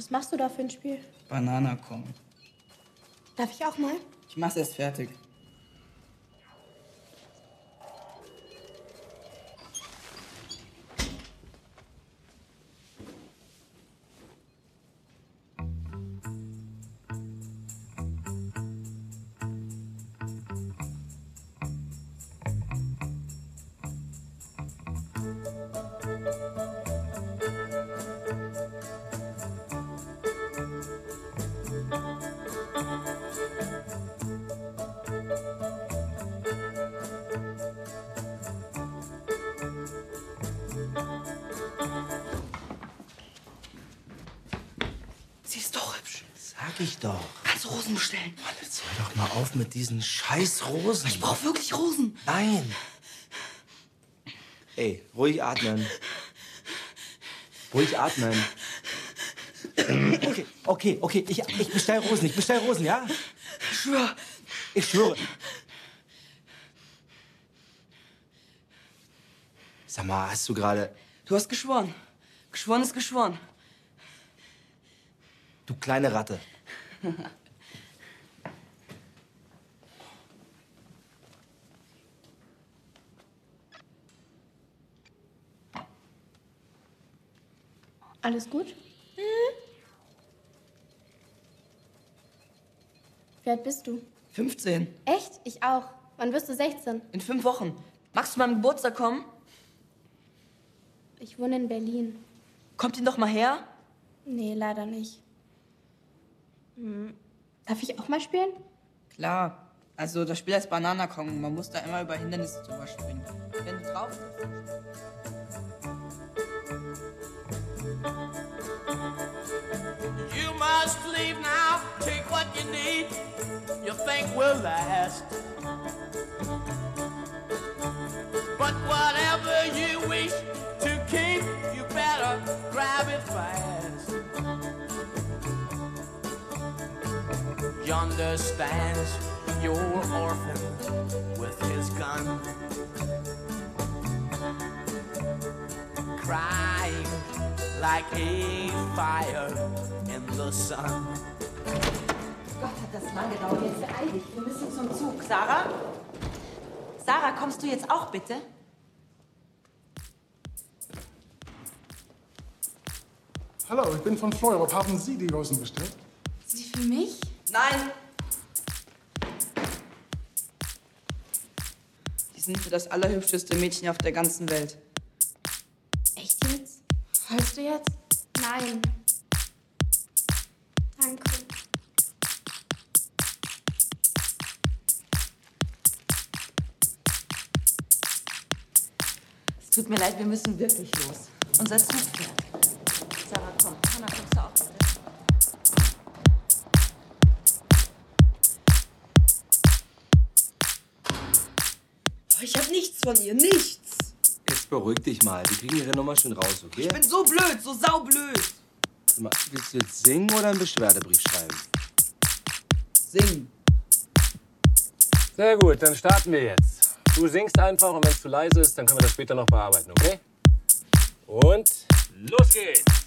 Was machst du da für ein Spiel? Banana Kong. Darf ich auch mal? Ich mach's erst fertig. Mit diesen scheiß Rosen. Ich brauch wirklich Rosen. Nein. Ey, ruhig atmen. Ruhig atmen. Okay, okay, okay. Ich, ich bestell Rosen. Ich bestell Rosen, ja? Ich schwör. Ich schwöre. Sag mal, hast du gerade. Du hast geschworen. Geschworen ist geschworen. Du kleine Ratte. Alles gut? Wie alt bist du? 15. Echt? Ich auch. Wann wirst du 16? In fünf Wochen. Magst du mal am Geburtstag kommen? Ich wohne in Berlin. Kommt ihn doch mal her. Nee, leider nicht. Hm. Darf ich auch mal spielen? Klar. Also das Spiel heißt Banana Kong. Man muss da immer über Hindernisse drüber springen. Wenn du drauf You must leave now, take what you need, you think will last. But whatever you wish to keep, you better grab it fast. Yonder stands your orphan with his gun, crying like a fire in the sun. Gott, hat das lang gedauert. Jetzt beeil dich. Wir müssen zum Zug. Sarah? Sarah, kommst du jetzt auch bitte? Hallo, ich bin von Fleurup. Haben Sie die Rosen bestellt? Sie für mich? Nein. Die sind für das allerhübscheste Mädchen auf der ganzen Welt. Heulst du jetzt? Nein. Danke. Es tut mir leid, wir müssen wirklich los. Unser Zug fährt. Sarah, komm. Hanna, kommst du auch bitte? Ich hab nichts von ihr. Nichts. Beruhig dich mal. Wir kriegen ihre Nummer schon raus, okay? Ich bin so blöd, so saublöd. Sag mal, willst du jetzt singen oder einen Beschwerdebrief schreiben? Singen. Sehr gut, dann starten wir jetzt. Du singst einfach und wenn es zu leise ist, dann können wir das später noch bearbeiten, okay? Und los geht's!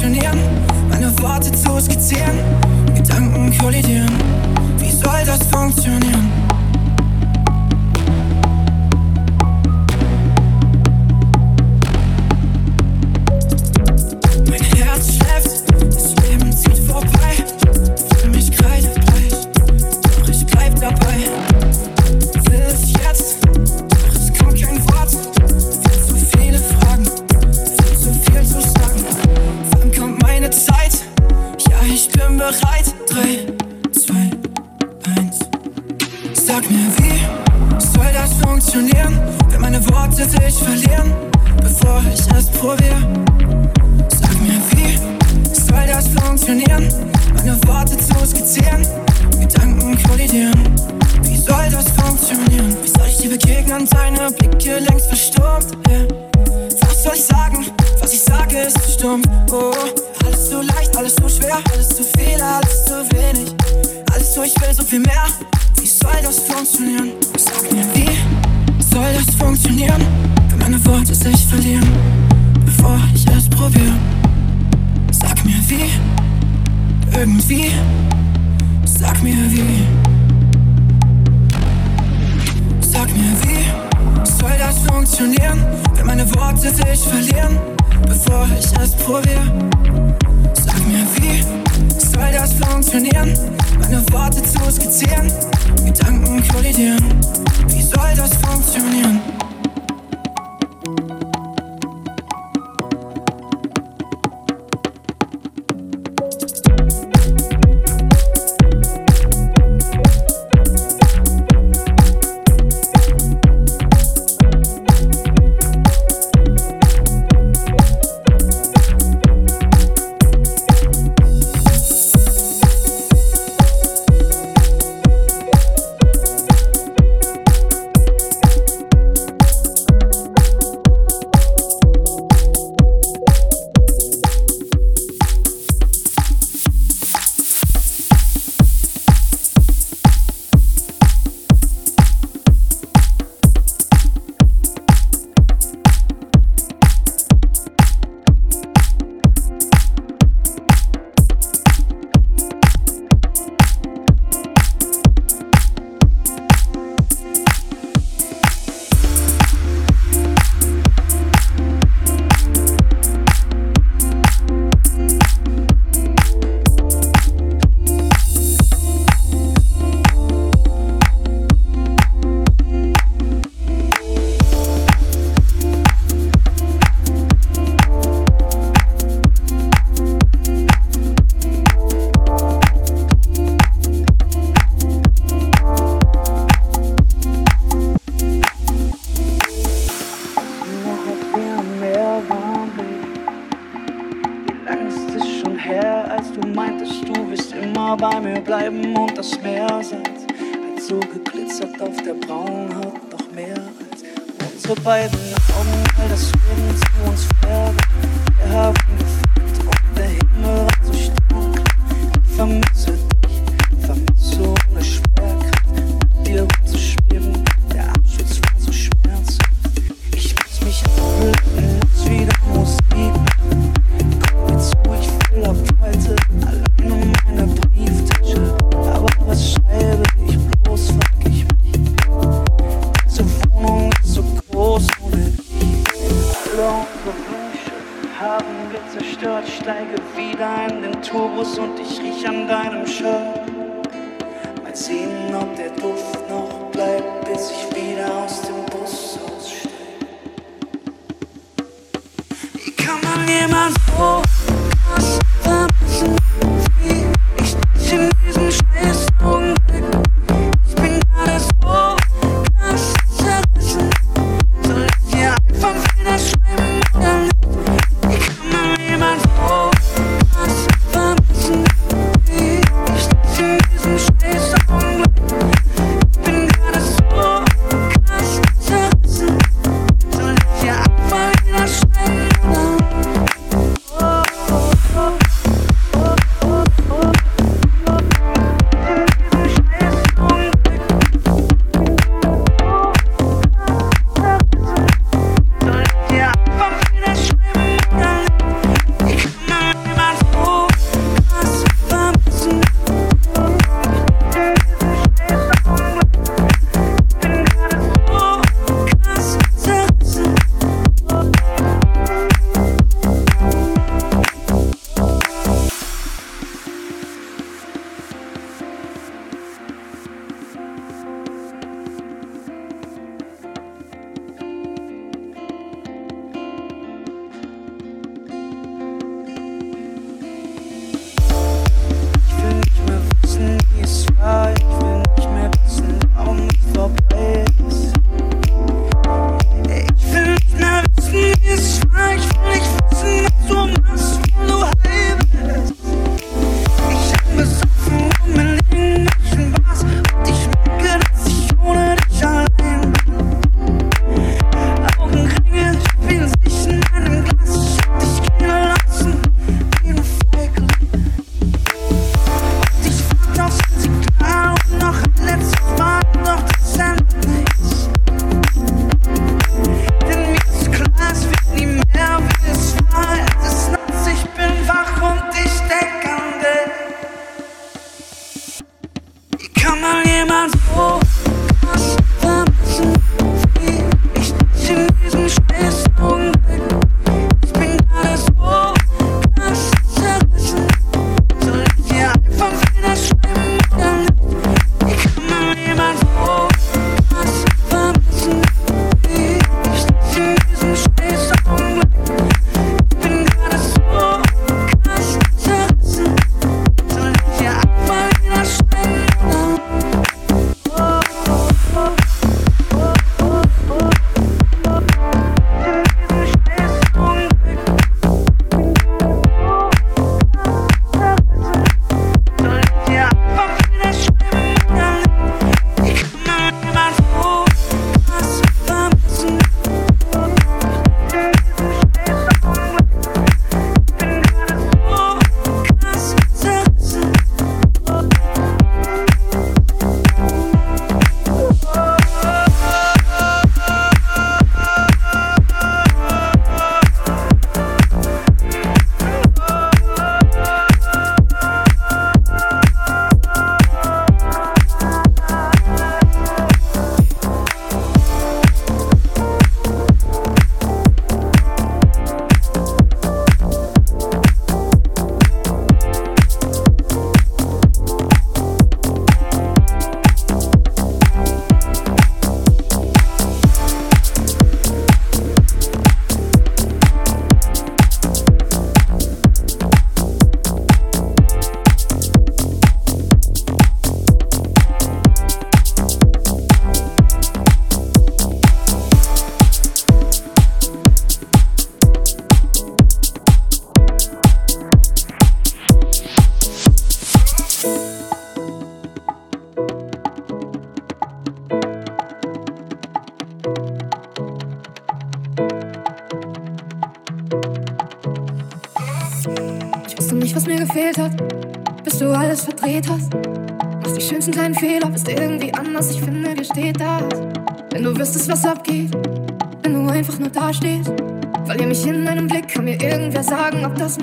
funktionieren, meine Worte zu skizzieren, Gedanken kollidieren. Wie soll das funktionieren?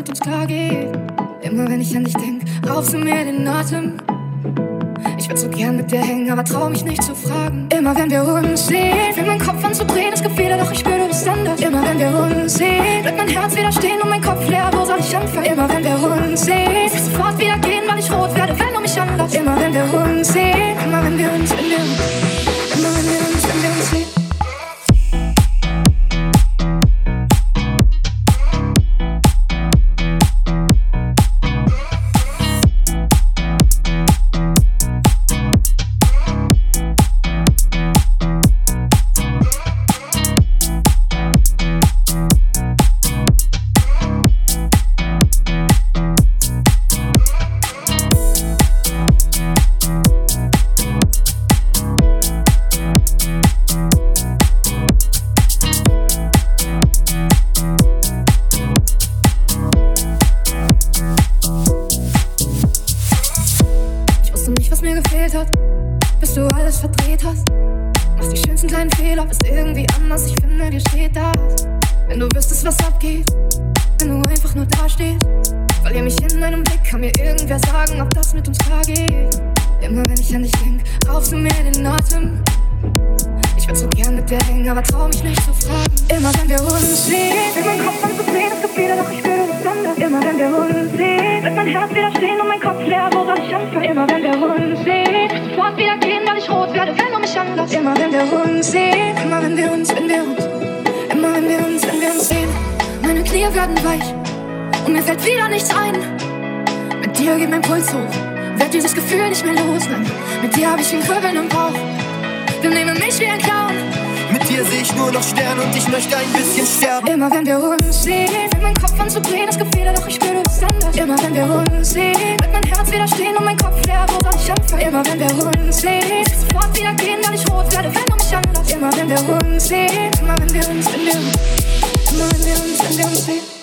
Mit uns klar geht. Immer wenn ich an dich denk, raubst du mir den Atem. Ich würd so gern mit dir hängen, aber trau mich nicht zu fragen. Immer wenn wir uns sehen, fängt mein Kopf an zu drehen, es gibt wieder, doch ich spüre, du bist anders. Immer wenn wir uns sehen, bleibt mein Herz wieder stehen und mein Kopf leer, wo soll ich anfangen? Immer wenn nur noch Sterne und ich möchte ein bisschen sterben. Immer wenn wir uns sehen, fängt mein Kopf an zu drehen, es gibt wieder, doch ich spüre, bist anders. Immer wenn wir uns sehen, wird mein Herz wieder stehen und mein Kopf leer, wo soll ich anfangen? Immer wenn wir uns sehen, sofort wieder gehen, weil ich rot werde, wenn du mich anlässt. Immer wenn wir uns sehen, immer wenn wir uns, wenn wir uns, immer wenn wir uns, wenn wir uns sehen.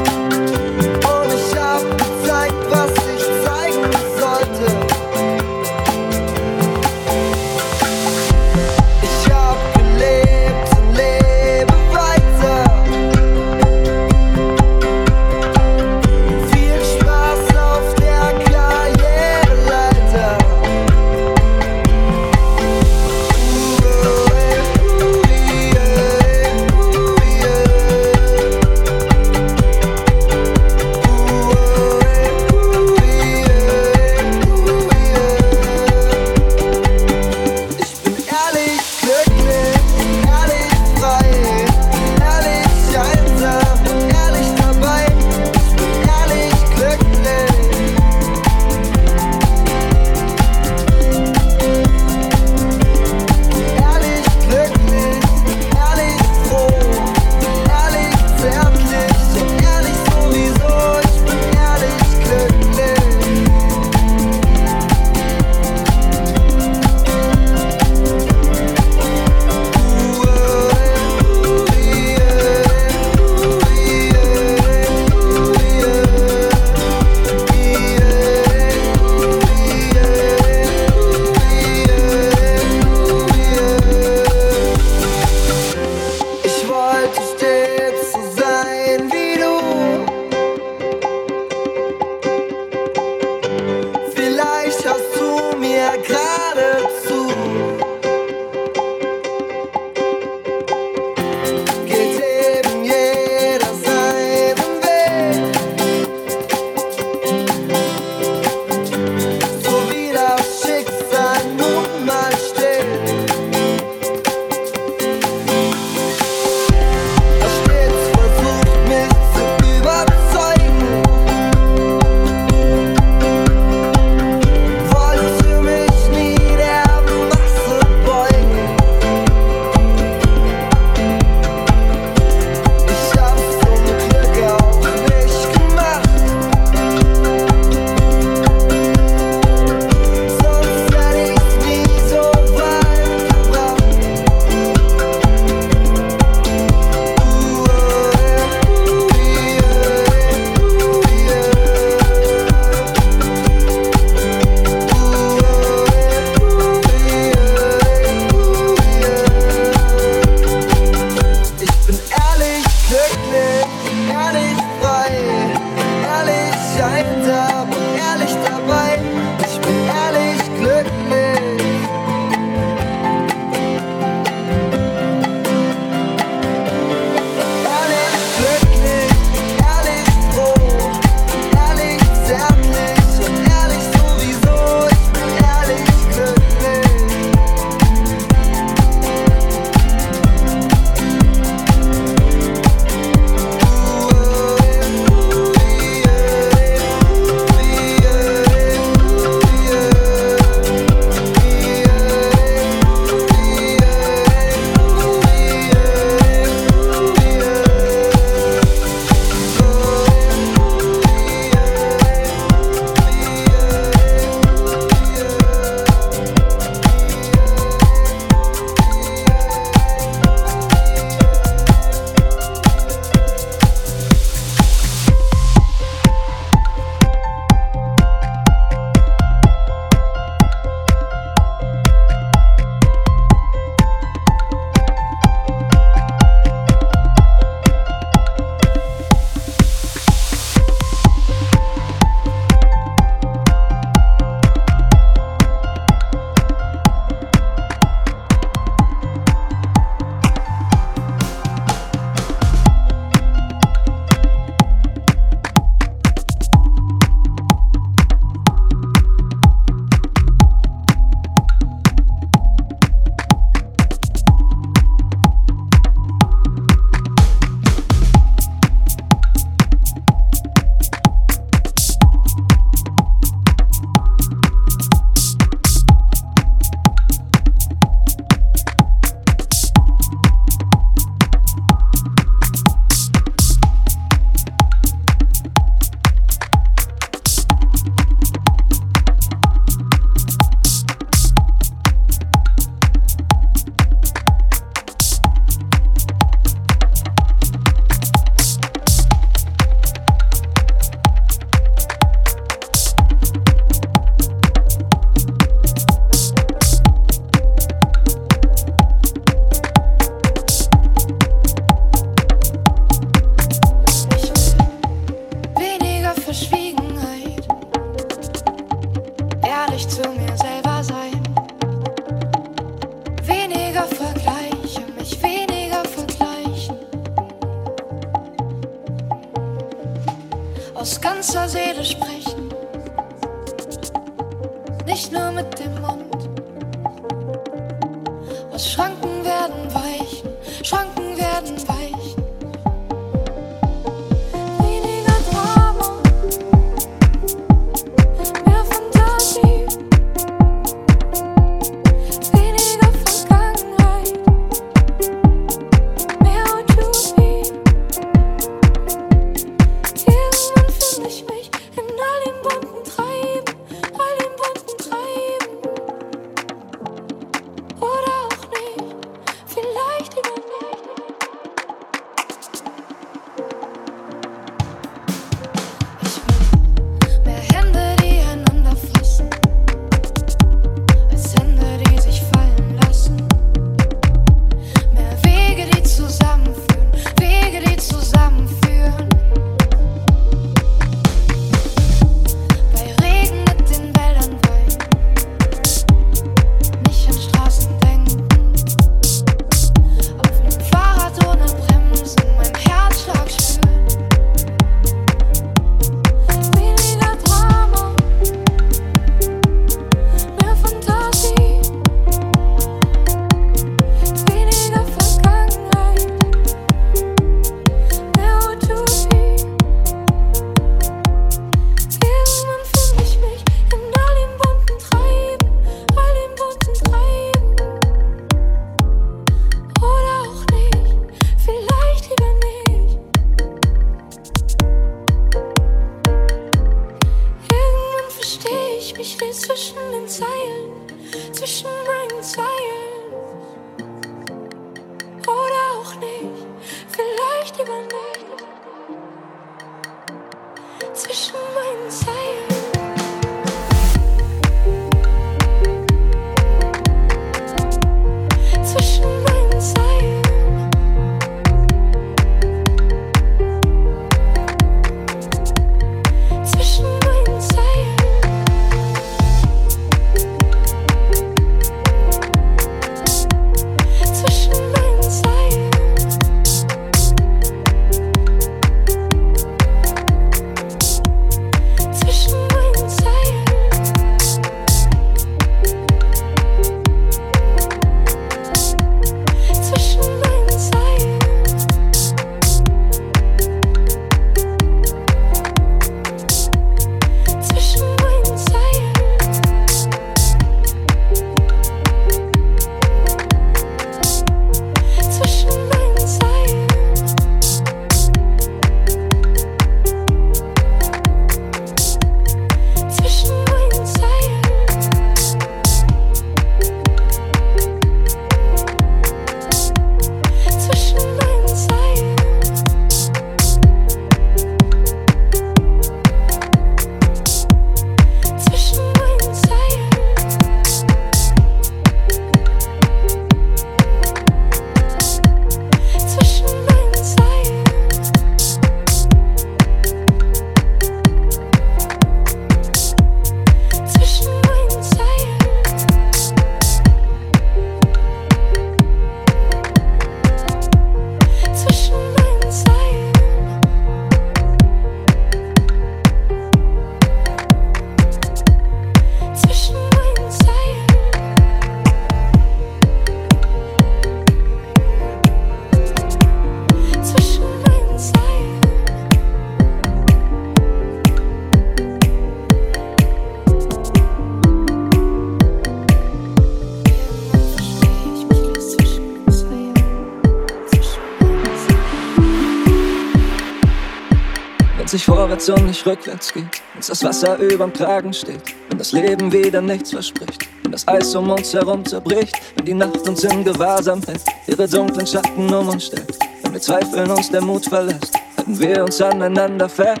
Wenn sich vorwärts und nicht rückwärts geht, wenn das Wasser überm Kragen steht, wenn das Leben wieder nichts verspricht, wenn das Eis um uns herum zerbricht, wenn die Nacht uns in Gewahrsam hält, ihre dunklen Schatten um uns stellt, wenn wir zweifeln, uns der Mut verlässt, halten wir uns aneinander fest.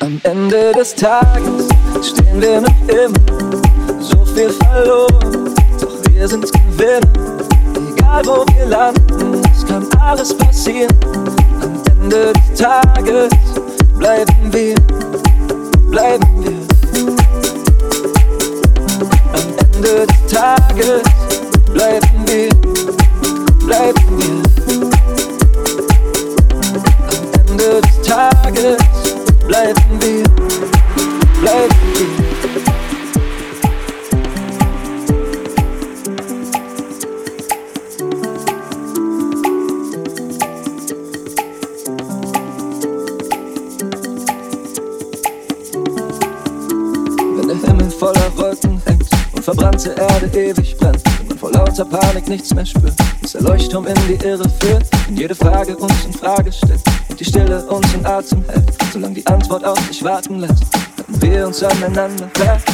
Am Ende des Tages stehen wir noch immer, so viel verloren, doch wir sind Gewinner. Egal wo wir landen, es kann alles passieren. Am Ende des Tages bleiben wir, bleiben wir. Am Ende des Tages bleiben wir, bleiben wir. Am Ende des Tages bleiben wir, bleiben wir. Erde ewig brennt und vor lauter Panik nichts mehr spürt, bis der Leuchtturm in die Irre führt und jede Frage uns in Frage stellt und die Stille uns in Atem hält, solange die Antwort auf sich warten lässt, halten wir uns aneinander fest.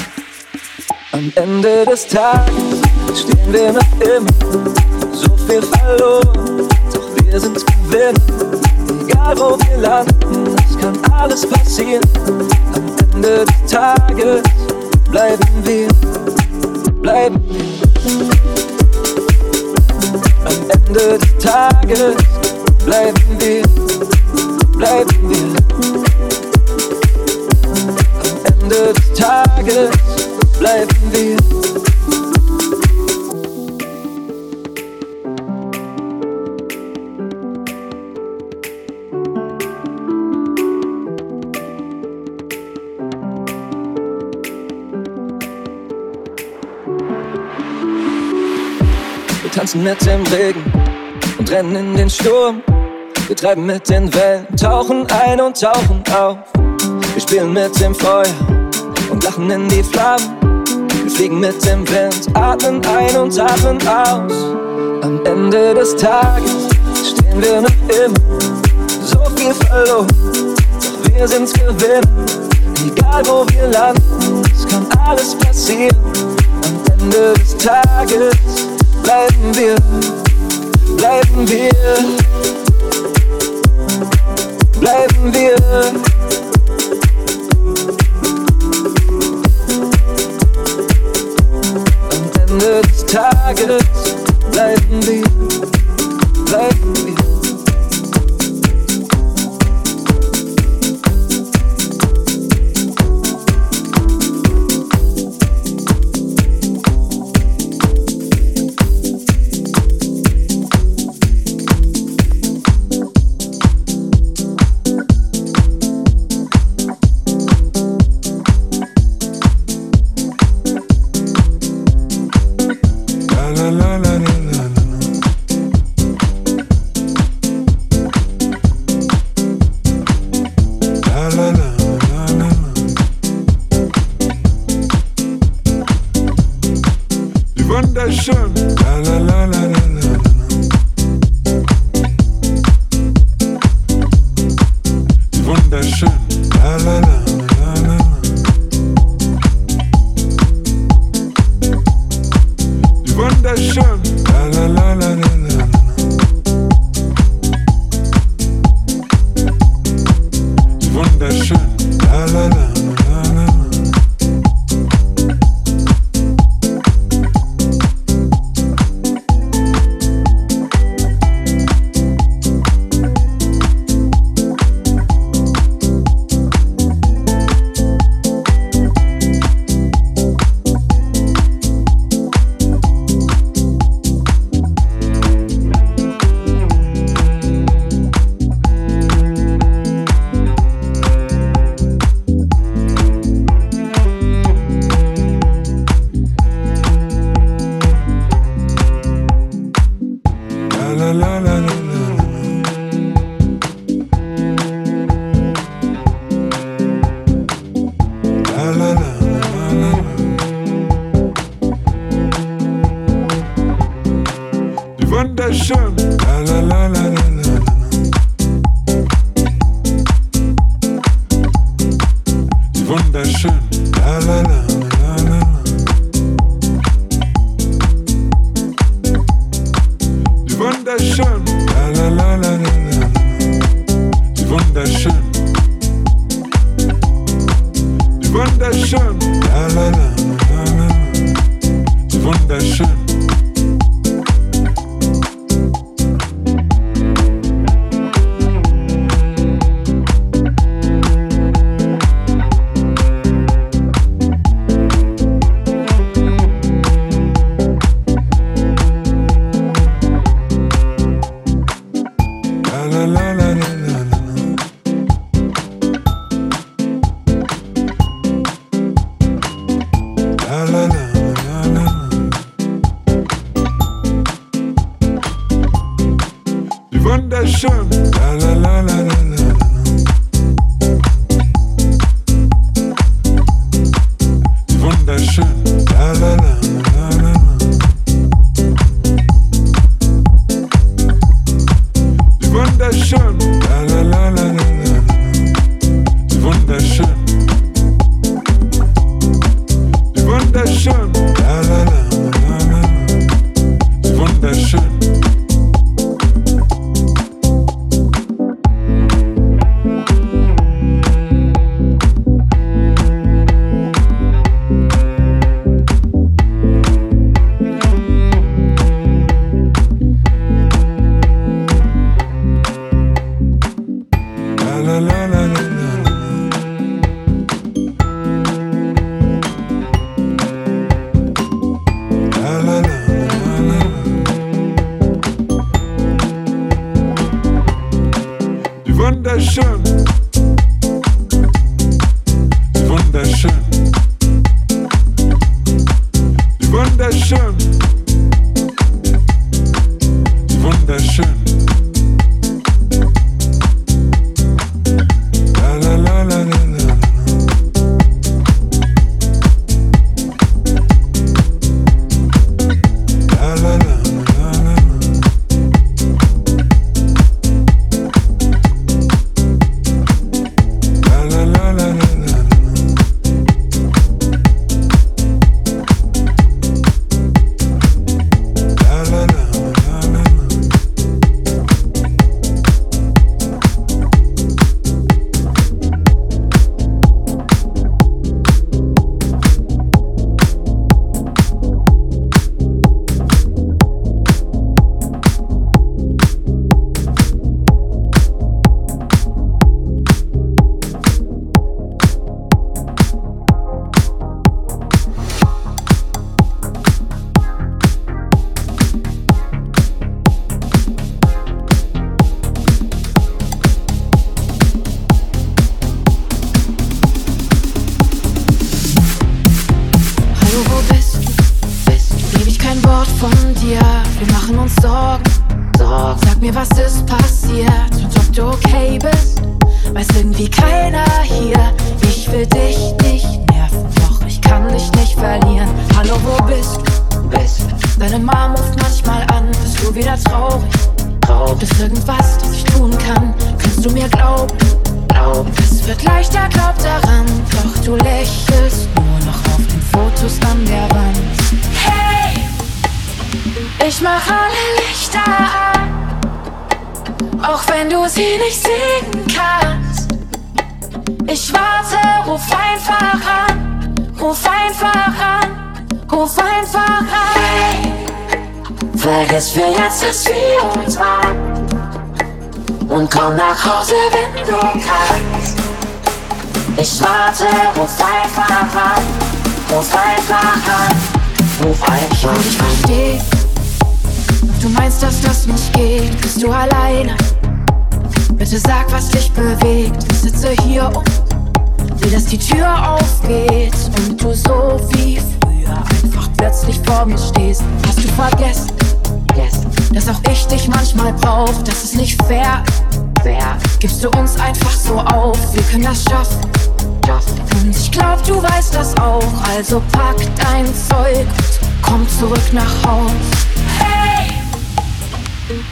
Am Ende des Tages stehen wir noch immer, so viel verloren, doch wir sind Gewinner. Egal wo wir landen, es kann alles passieren. Am Ende des Tages bleiben wir, bleiben. Am Ende des Tages bleiben wir, bleiben wir. Am Ende des Tages bleiben wir. Tanzen mit dem Regen und rennen in den Sturm. Wir treiben mit den Wellen, tauchen ein und tauchen auf. Wir spielen mit dem Feuer und lachen in die Flammen. Wir fliegen mit dem Wind, atmen ein und atmen aus. Am Ende des Tages stehen wir noch immer, so viel verloren. Doch wir sind Gewinner, egal wo wir landen, es kann alles passieren. Am Ende des Tages bleiben wir, bleiben wir, bleiben wir. Am Ende des Tages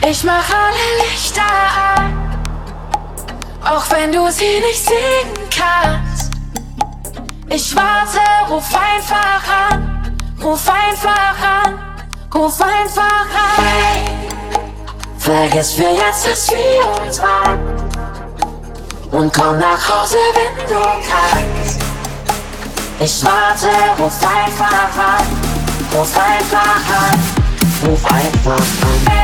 ich mach alle Lichter an. Auch wenn du sie nicht sehen kannst. Ich warte, ruf einfach an. Ruf einfach an. Ruf einfach an. Hey, vergiss für jetzt, dass wir uns waren. Und komm nach Hause, wenn du kannst. Ich warte, ruf einfach an. Ruf einfach an. Ruf einfach an.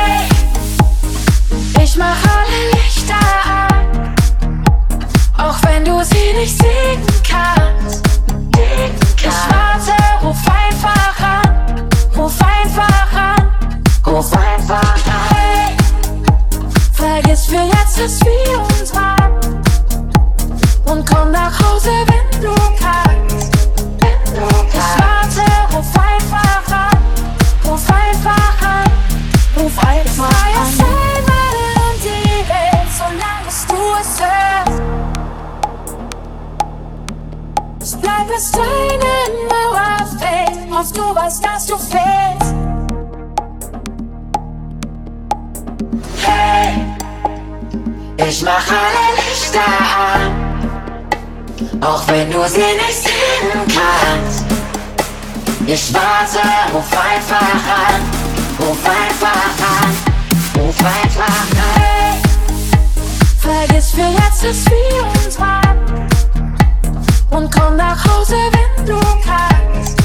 Ich mach alle Lichter an. Auch wenn du sie nicht sehen kannst. Ich warte, ruf einfach an. Ruf einfach an. Ruf einfach an. Hey, vergiss für jetzt, dass wir uns waren. Und komm nach Hause, wenn Ich bleib bis deine Mauer fällt. Hoffst du weißt, dass du fehlst. Hey, ich mach alle Lichter an. Auch wenn du sie nicht sehen kannst. Ich warte, ruf einfach an. Ruf einfach an. Ruf einfach an. Hey, vergiss für jetzt, dass wir uns waren. Und komm nach Hause, wenn du kannst.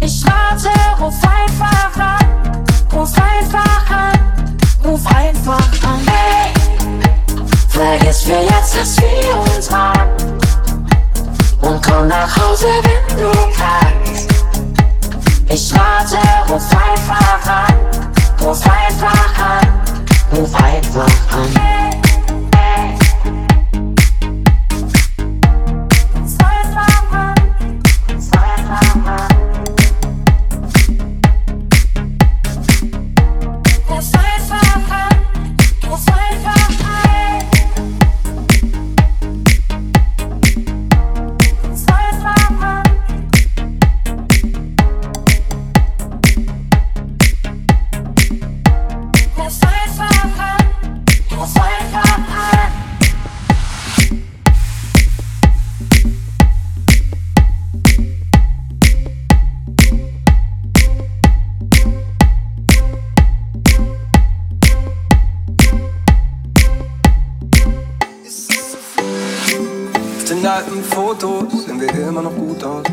Ich warte, ruf einfach an. Ruf einfach an. Ruf einfach an. Hey, vergiss für jetzt, dass wir uns waren. Und komm nach Hause, wenn du kannst. Ich warte, ruf einfach an. Ruf einfach an. Ruf einfach an. Hey. Den alten Fotos sehen wir immer noch gut aus.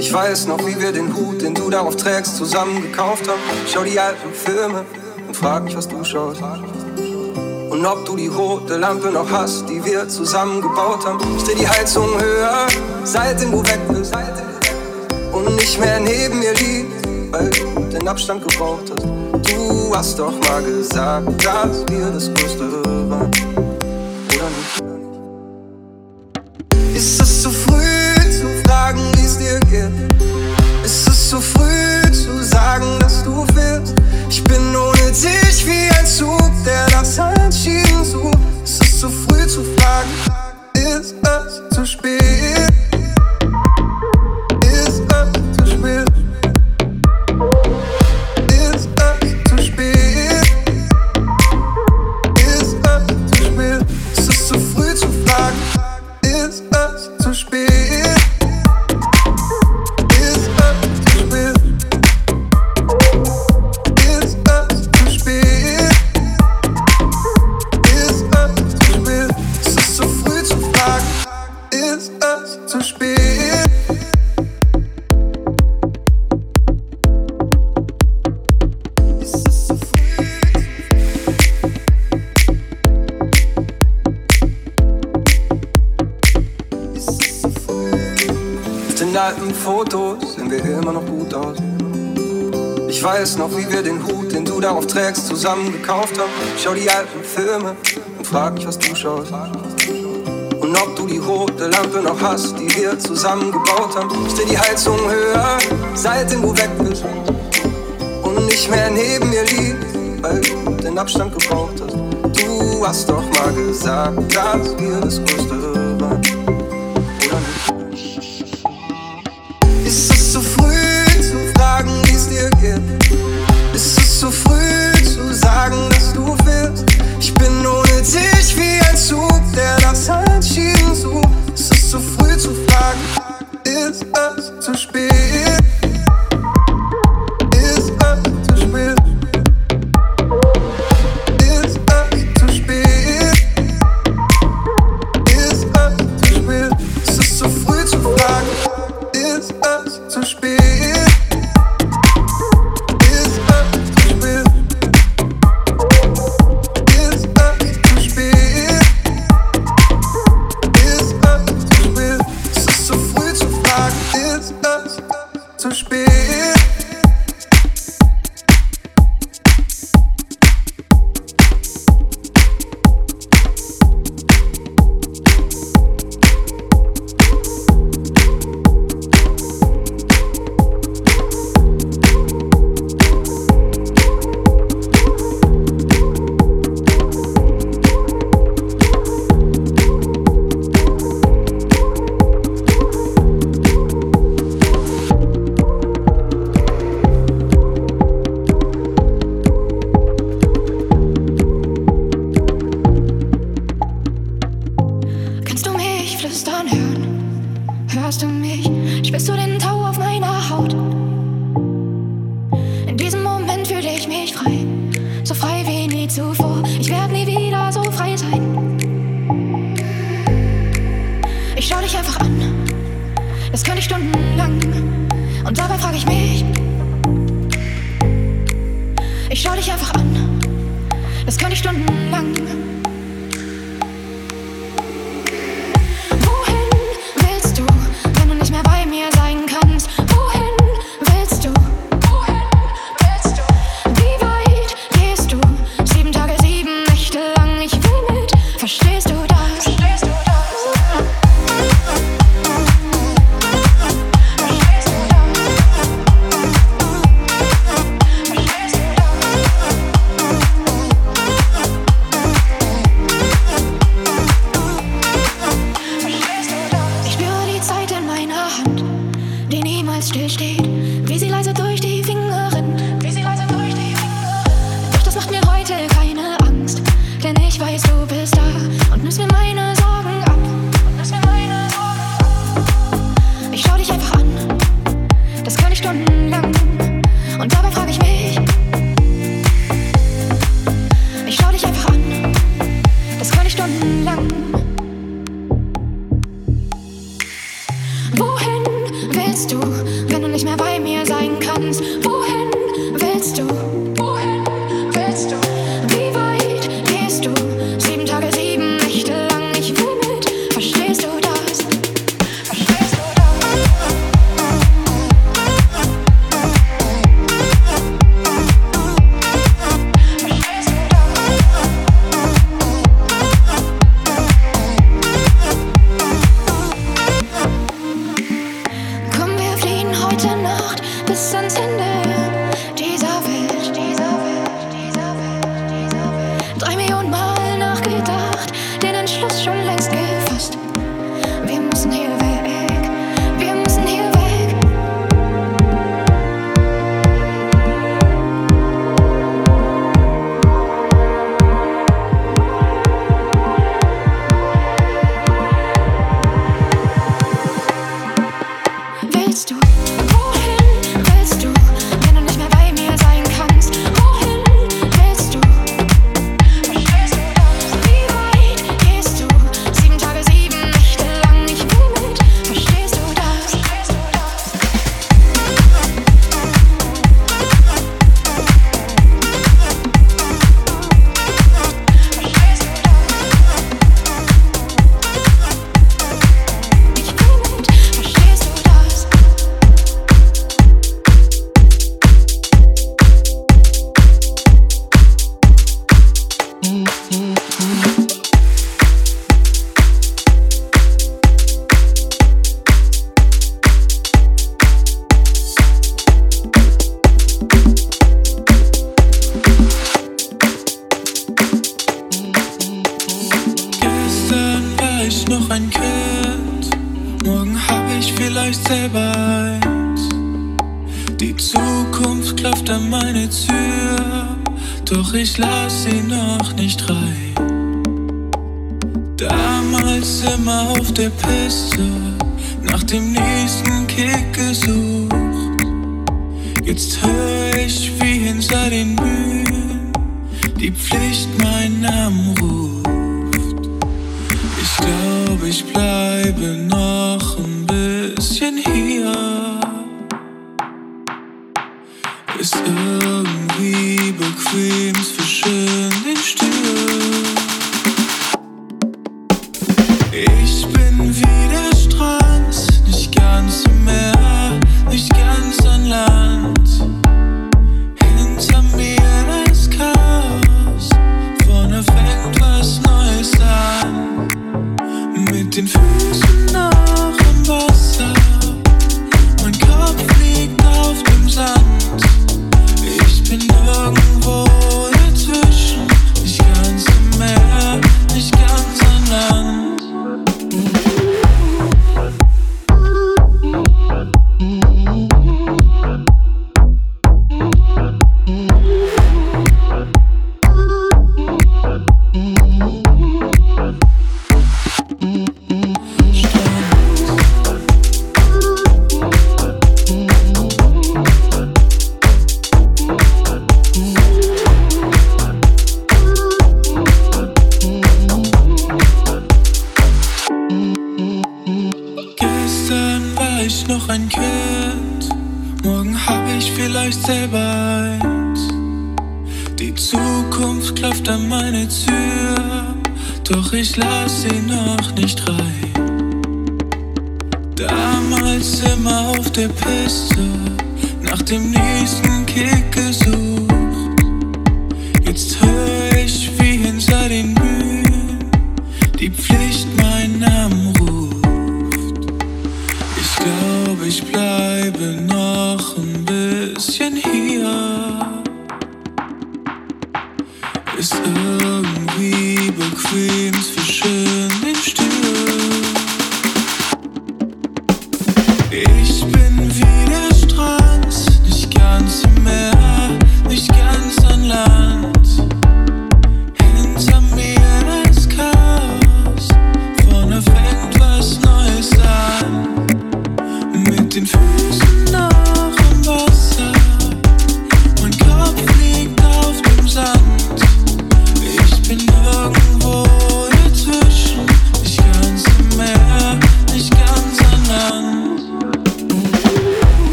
Ich weiß noch, wie wir den Hut, den du darauf trägst, zusammen gekauft haben. Schau die alten Filme und frag mich, was du schaust. Und ob du die rote Lampe noch hast, die wir zusammen gebaut haben. Ich dreh die Heizung höher, seitdem du weg bist. Und nicht mehr neben mir liegst, weil du den Abstand gebraucht hast. Du hast doch mal gesagt, dass wir das Größte waren. zusammen gekauft haben. Schau die alten Filme und frag mich, was du schaust. Und ob du die rote Lampe noch hast, die wir zusammen gebaut haben. Ist dir die Heizung höher, seitdem du weg bist. Und nicht mehr neben mir liegt, weil du den Abstand gebraucht hast. Du hast doch mal gesagt, dass wir das größte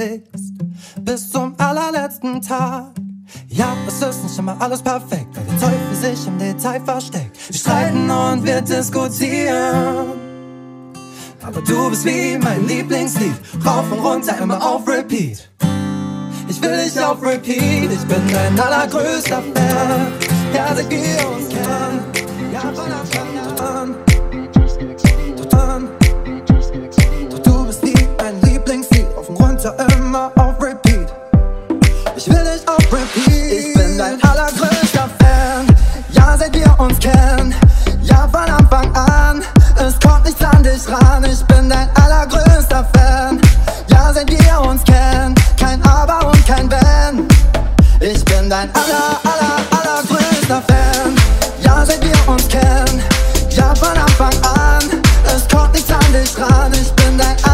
trägst bis zum allerletzten Tag. Ja, es ist nicht immer alles perfekt, weil der Teufel sich im Detail versteckt. Wir streiten und wir diskutieren. Aber du bist wie mein Lieblingslied, rauf und runter, immer auf Repeat. Ich will dich auf Repeat, ich bin dein allergrößter Fan. Ja, sag uns Ich bin dein aller, aller, allergrößter Fan. Ja, seit wir uns kennen, ja, von Anfang an. Es kommt nichts an dich ran. Ich bin dein aller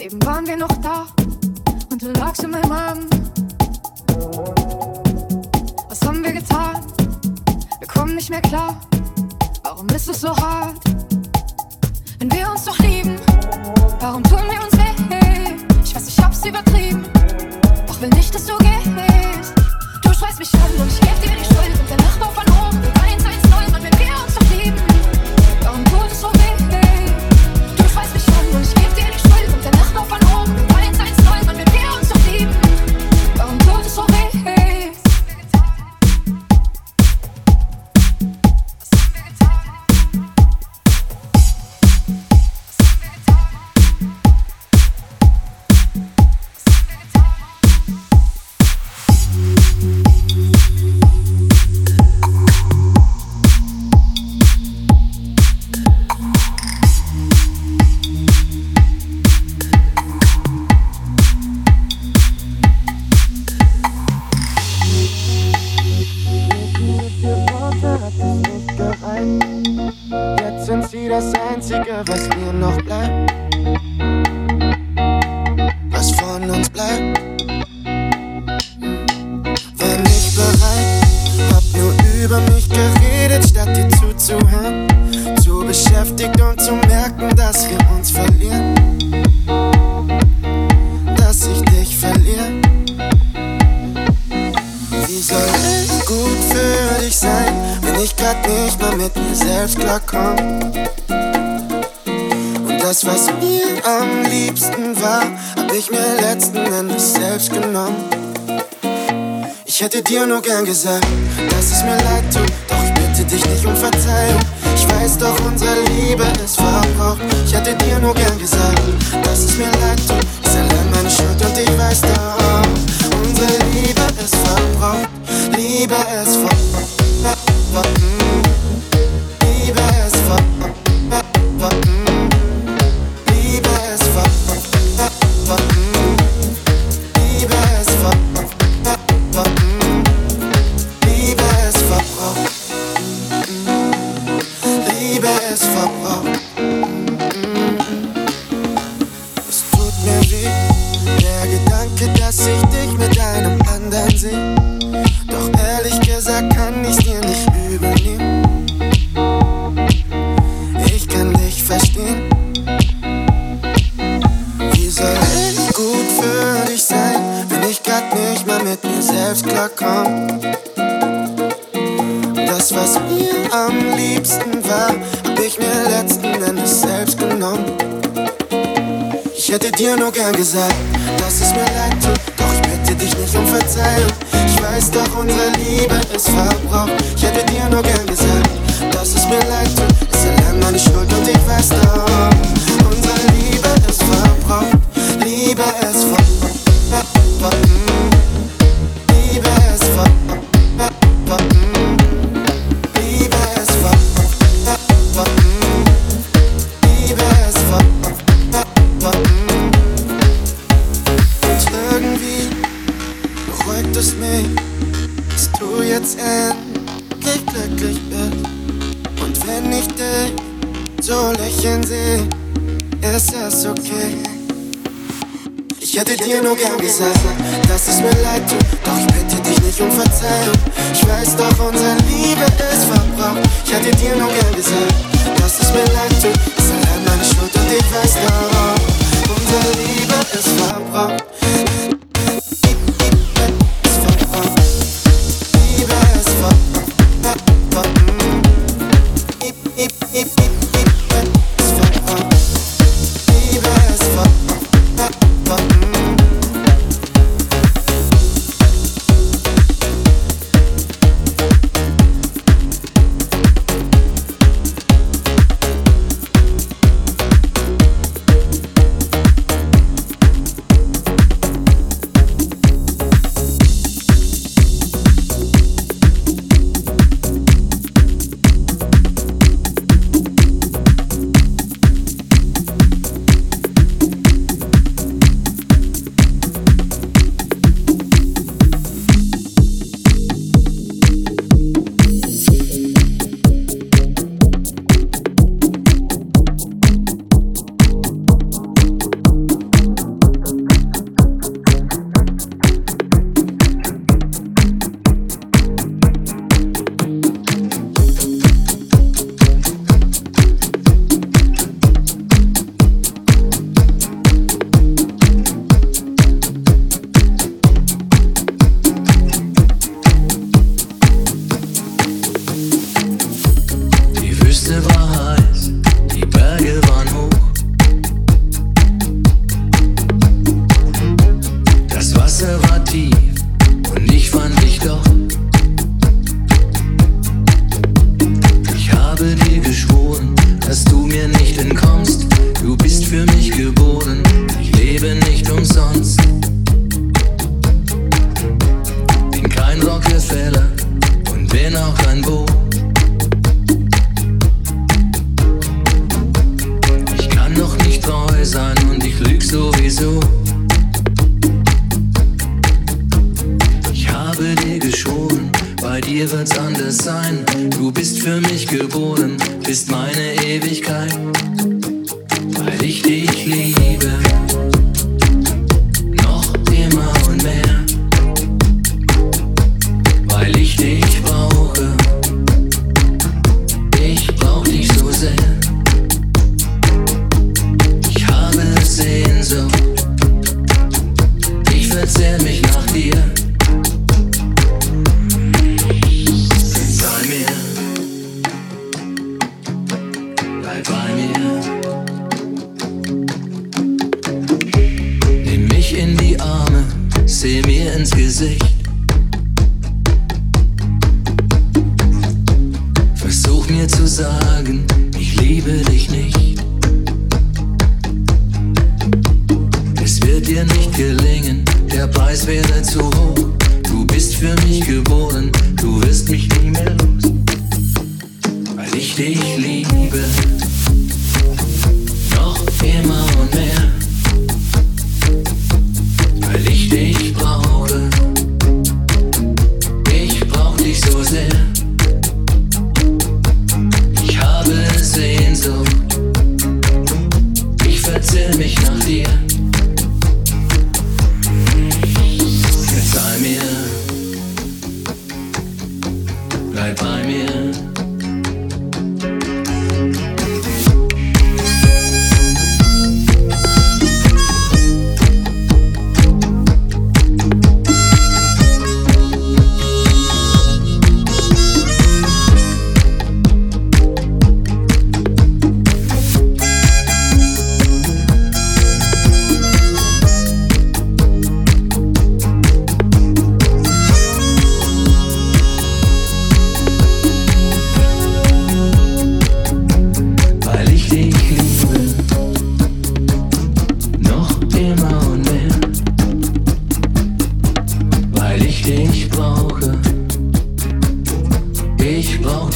Eben waren wir noch da und du lagst in meinem Arm. Was haben wir getan? Wir kommen nicht mehr klar. Warum ist es so hart? Wenn wir uns doch lieben, warum tun wir uns weh? Ich weiß, ich hab's übertrieben, doch will nicht, dass du gehst. Du schreist mich an und ich geb dir die dir nur gern gesagt, dass es mir leid tut. selbst klarkommen. Das, was mir am liebsten war, hab ich mir letzten Endes selbst genommen. Ich hätte dir nur gern gesagt, dass es mir leid tut, doch ich bitte dich nicht um Verzeihung. Ich weiß doch, unsere Liebe ist verbraucht. Ich hätte dir nur gern gesagt, dass es mir leid tut, ist allein meine Schuld und ich weiß doch. dass es mir leid tut, doch ich bitte dich nicht um Verzeihung. Ich weiß doch, unsere Liebe ist verbraucht. Ich hätte dir nur gern gesagt, dass es mir leid tut, ist allein meine Schuld und ich weiß darauf.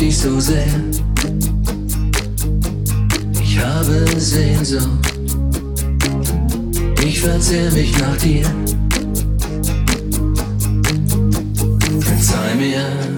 dich so sehr. Ich habe Sehnsucht. Ich verzehr mich nach dir. Verzeih mir.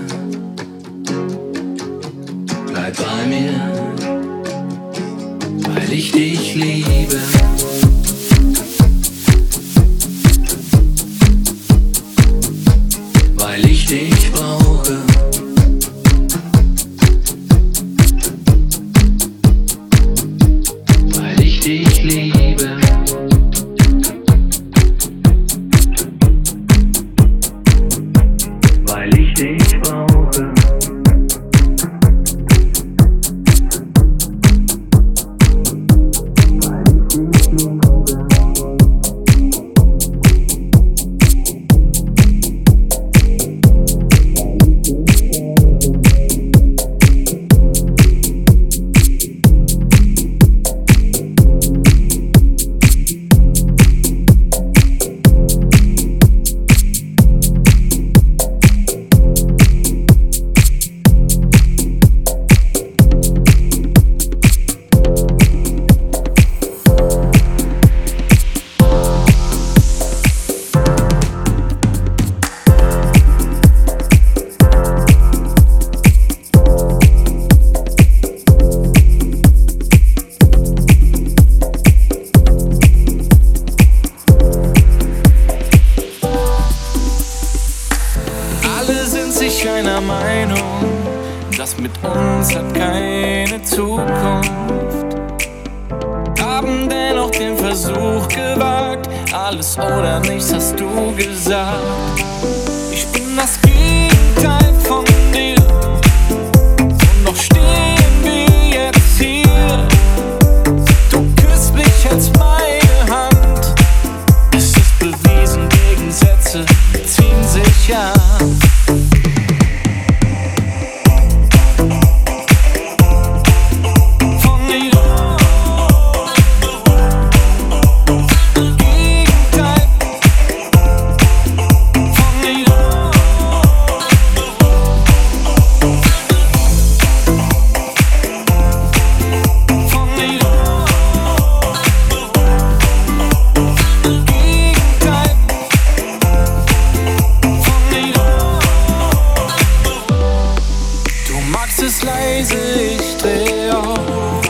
Kreise, ich dreh auf.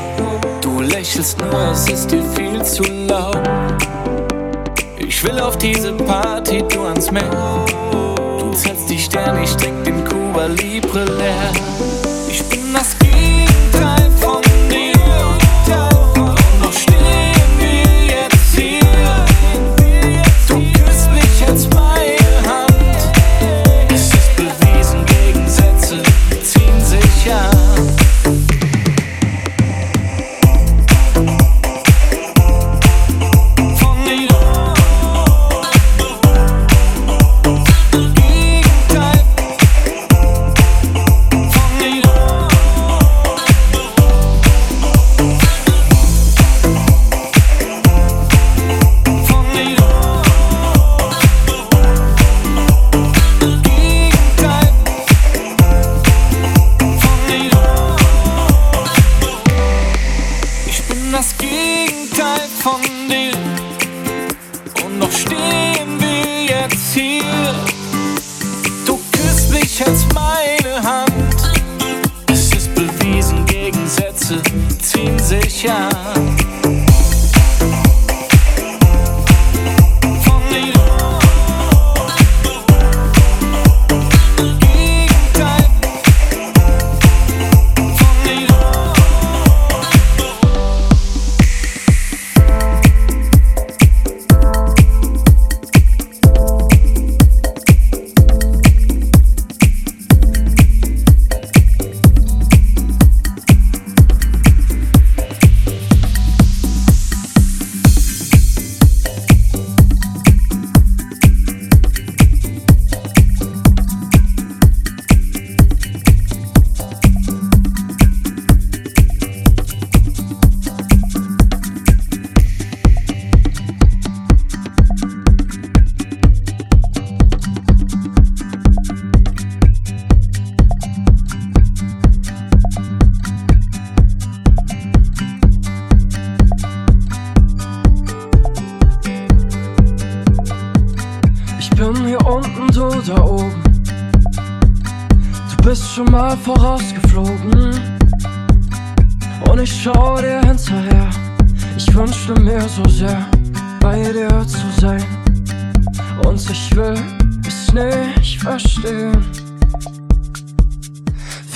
Du lächelst nur, es ist dir viel zu laut. Ich will auf diese Party, du ans Meer. Du zählst die Sterne, ich trink den Kuba Libre leer. Ich bin das Kind.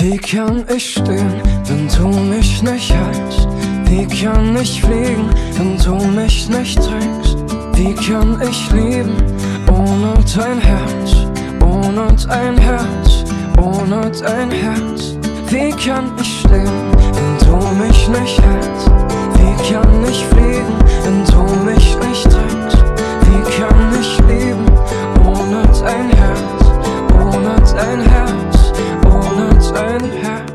Wie kann ich stehen, wenn du mich nicht hältst? Wie kann ich fliegen, wenn du mich nicht trägst? Wie kann ich lieben, ohne dein Herz? Ohne dein Herz, ohne dein Herz. Wie kann ich stehen, wenn du mich nicht hältst? Wie kann ich fliegen, wenn du mich nicht trägst? Wie kann ich lieben, ohne dein Herz? Ohne dein Herz. and how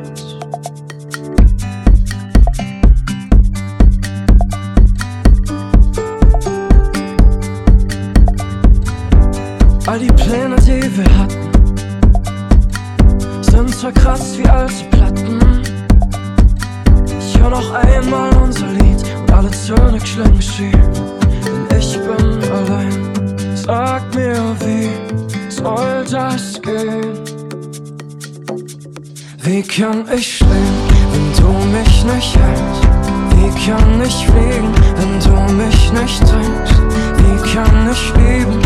Kann ich stehen, wenn du mich nicht hältst? Wie kann ich fliegen, wenn du mich nicht trinkst? Wie kann ich leben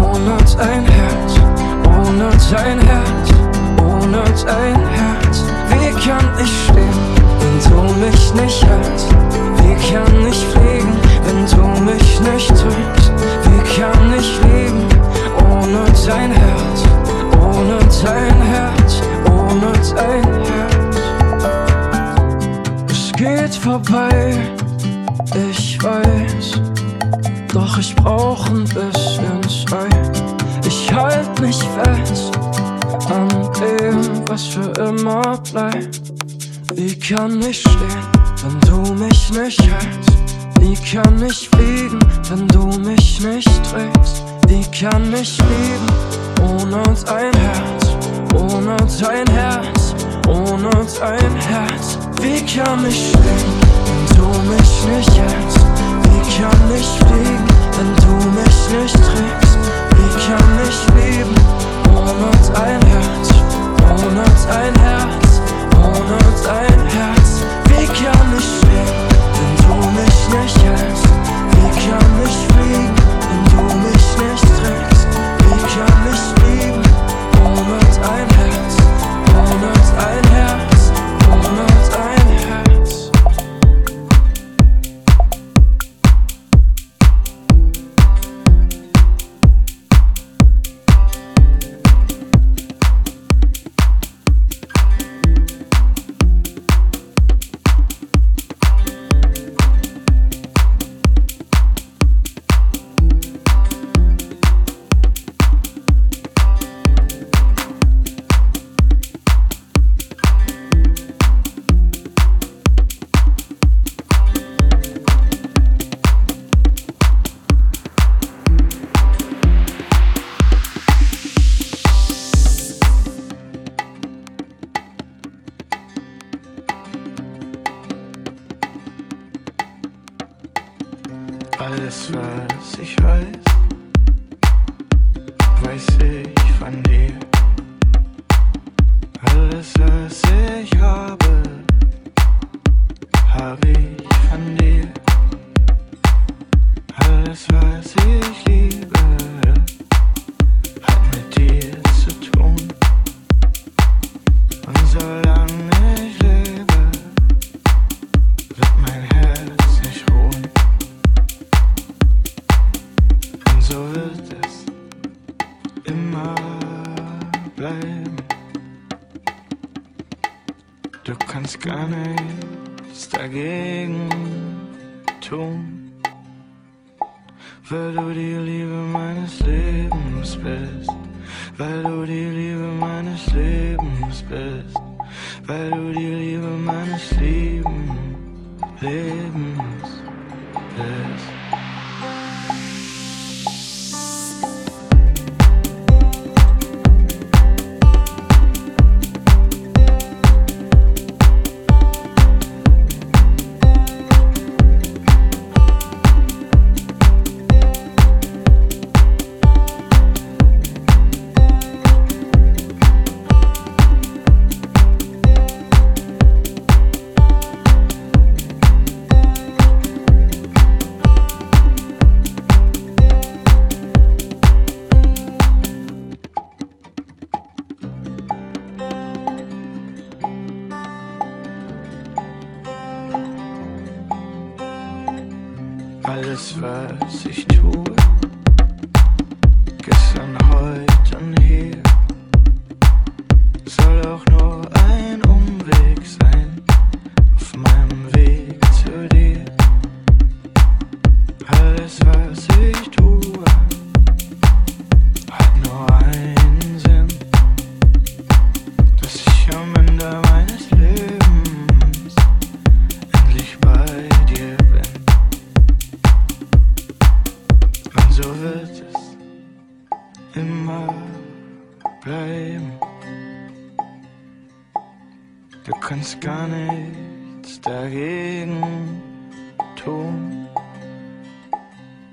ohne dein Herz, ohne dein Herz, ohne dein Herz? Wie kann ich stehen, wenn du mich nicht hältst? Wie kann ich fliegen, wenn du mich nicht trinkst? Wie kann ich leben ohne dein Herz, ohne dein Herz, ohne dein Herz? Geht vorbei, ich weiß. Doch ich brauch ein bisschen Zeit. Ich halt mich fest an dem, was für immer bleibt. Wie kann ich stehen, wenn du mich nicht hältst? Wie kann ich fliegen, wenn du mich nicht trägst? Wie kann ich lieben, ohne dein Herz? Ohne dein Herz, ohne dein Herz. Wie kann ich stehen, wenn du mich nicht hältst? Wie kann ich fliegen, wenn du mich nicht trägst? Wie kann ich leben ohne dein Herz, ohne dein Herz, ohne dein Herz? Wie kann ich stehen, wenn du mich nicht hältst? Wie kann ich fliegen, wenn du mich nicht trägst? Wie kann ich leben ohne dein Herz,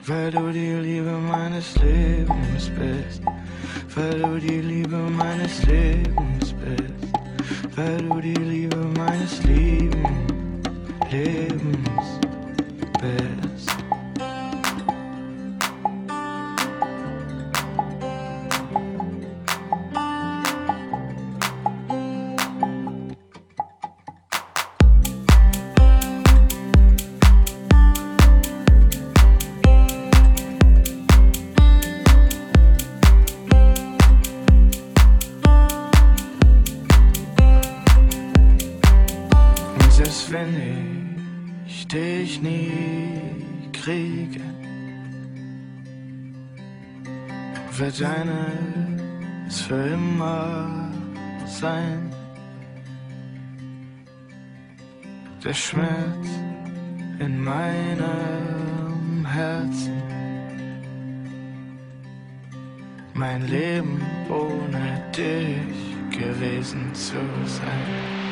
weil du die Liebe meines Lebens bist, weil du die Liebe meines Lebens bist, weil du die Schmerz in meinem Herzen. Mein Leben ohne dich gewesen zu sein.